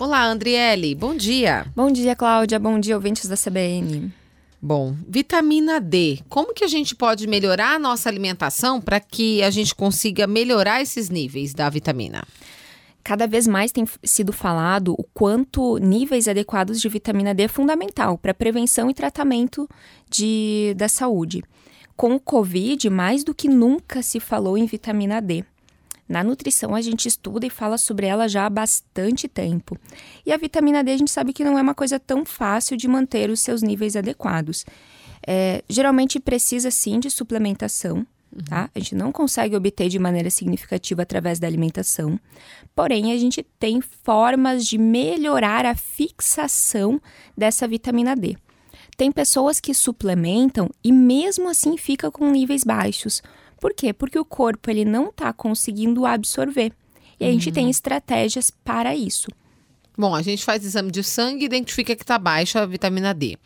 Olá, Andriele, bom dia. Bom dia, Cláudia. Bom dia, ouvintes da CBN. Bom, vitamina D. Como que a gente pode melhorar a nossa alimentação para que a gente consiga melhorar esses níveis da vitamina? Cada vez mais tem sido falado o quanto níveis adequados de vitamina D é fundamental para prevenção e tratamento de, da saúde. Com o Covid, mais do que nunca se falou em vitamina D. Na nutrição, a gente estuda e fala sobre ela já há bastante tempo. E a vitamina D, a gente sabe que não é uma coisa tão fácil de manter os seus níveis adequados. É, geralmente precisa sim de suplementação, tá? A gente não consegue obter de maneira significativa através da alimentação. Porém, a gente tem formas de melhorar a fixação dessa vitamina D. Tem pessoas que suplementam e mesmo assim fica com níveis baixos. Por quê? Porque o corpo ele não está conseguindo absorver. E a gente tem estratégias para isso. Bom, a gente faz exame de sangue e identifica que está baixa a vitamina D.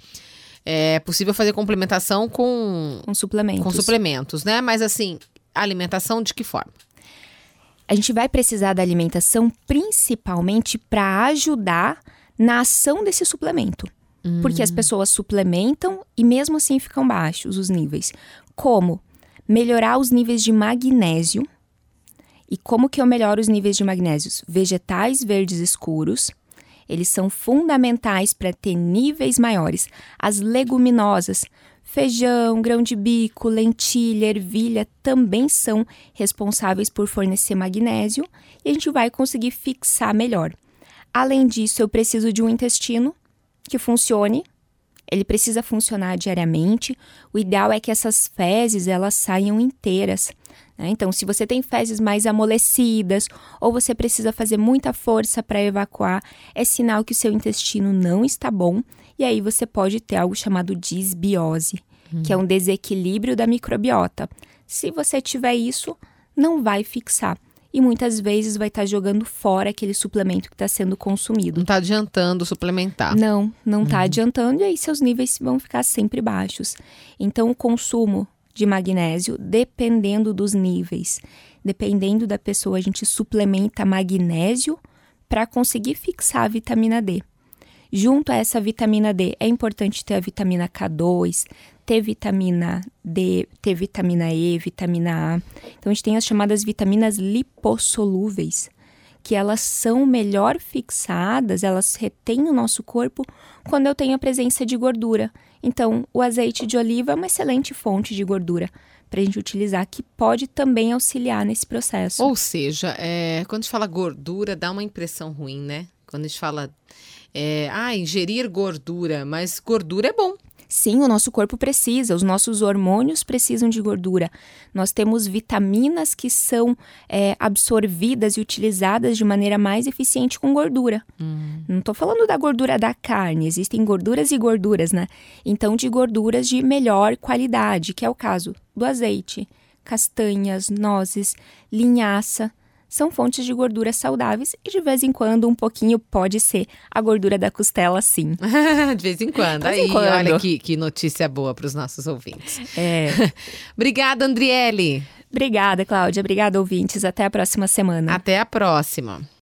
É possível fazer complementação com, Com suplementos. com suplementos, né? Mas assim, alimentação de que forma? A gente vai precisar da alimentação principalmente para ajudar na ação desse suplemento. Porque as pessoas suplementam e mesmo assim ficam baixos os níveis. Como? Melhorar os níveis de magnésio. E como que eu melhoro os níveis de magnésios? Vegetais verdes escuros. Eles são fundamentais para ter níveis maiores. As leguminosas, feijão, grão de bico, lentilha, ervilha também são responsáveis por fornecer magnésio e a gente vai conseguir fixar melhor. Além disso, eu preciso de um intestino que funcione. Ele precisa funcionar diariamente. O ideal é que essas fezes elas saiam inteiras. né? Então, se você tem fezes mais amolecidas ou você precisa fazer muita força para evacuar, é sinal que o seu intestino não está bom e aí você pode ter algo chamado disbiose, que é um desequilíbrio da microbiota. Se você tiver isso, não vai fixar e muitas vezes vai estar jogando fora aquele suplemento que está sendo consumido. Não está adiantando suplementar. Não, não está adiantando e aí seus níveis vão ficar sempre baixos. Então, o consumo de magnésio, dependendo dos níveis, dependendo da pessoa, a gente suplementa magnésio para conseguir fixar a vitamina D. Junto a essa vitamina D, é importante ter a vitamina K2, ter vitamina D, ter vitamina E, vitamina A. Então, a gente tem as chamadas vitaminas lipossolúveis, que elas são melhor fixadas, elas retêm o nosso corpo quando eu tenho a presença de gordura. Então, o azeite de oliva é uma excelente fonte de gordura para a gente utilizar, que pode também auxiliar nesse processo. Ou seja, é, quando a gente fala gordura, dá uma impressão ruim, né? Quando a gente fala, é, ah, ingerir gordura, mas gordura é bom. Sim, o nosso corpo precisa, os nossos hormônios precisam de gordura. Nós temos vitaminas que são é, absorvidas e utilizadas de maneira mais eficiente com gordura. Não estou falando da gordura da carne, existem gorduras e gorduras, né? Então, de gorduras de melhor qualidade, que é o caso do azeite, castanhas, nozes, linhaça. São fontes de gordura saudáveis e de vez em quando um pouquinho pode ser a gordura da costela, sim. de vez em quando. De vez em Aí, quando. olha que, que notícia boa para os nossos ouvintes. É. Obrigada, Andriele. Obrigada, Cláudia. Obrigada, ouvintes. Até a próxima semana. Até a próxima.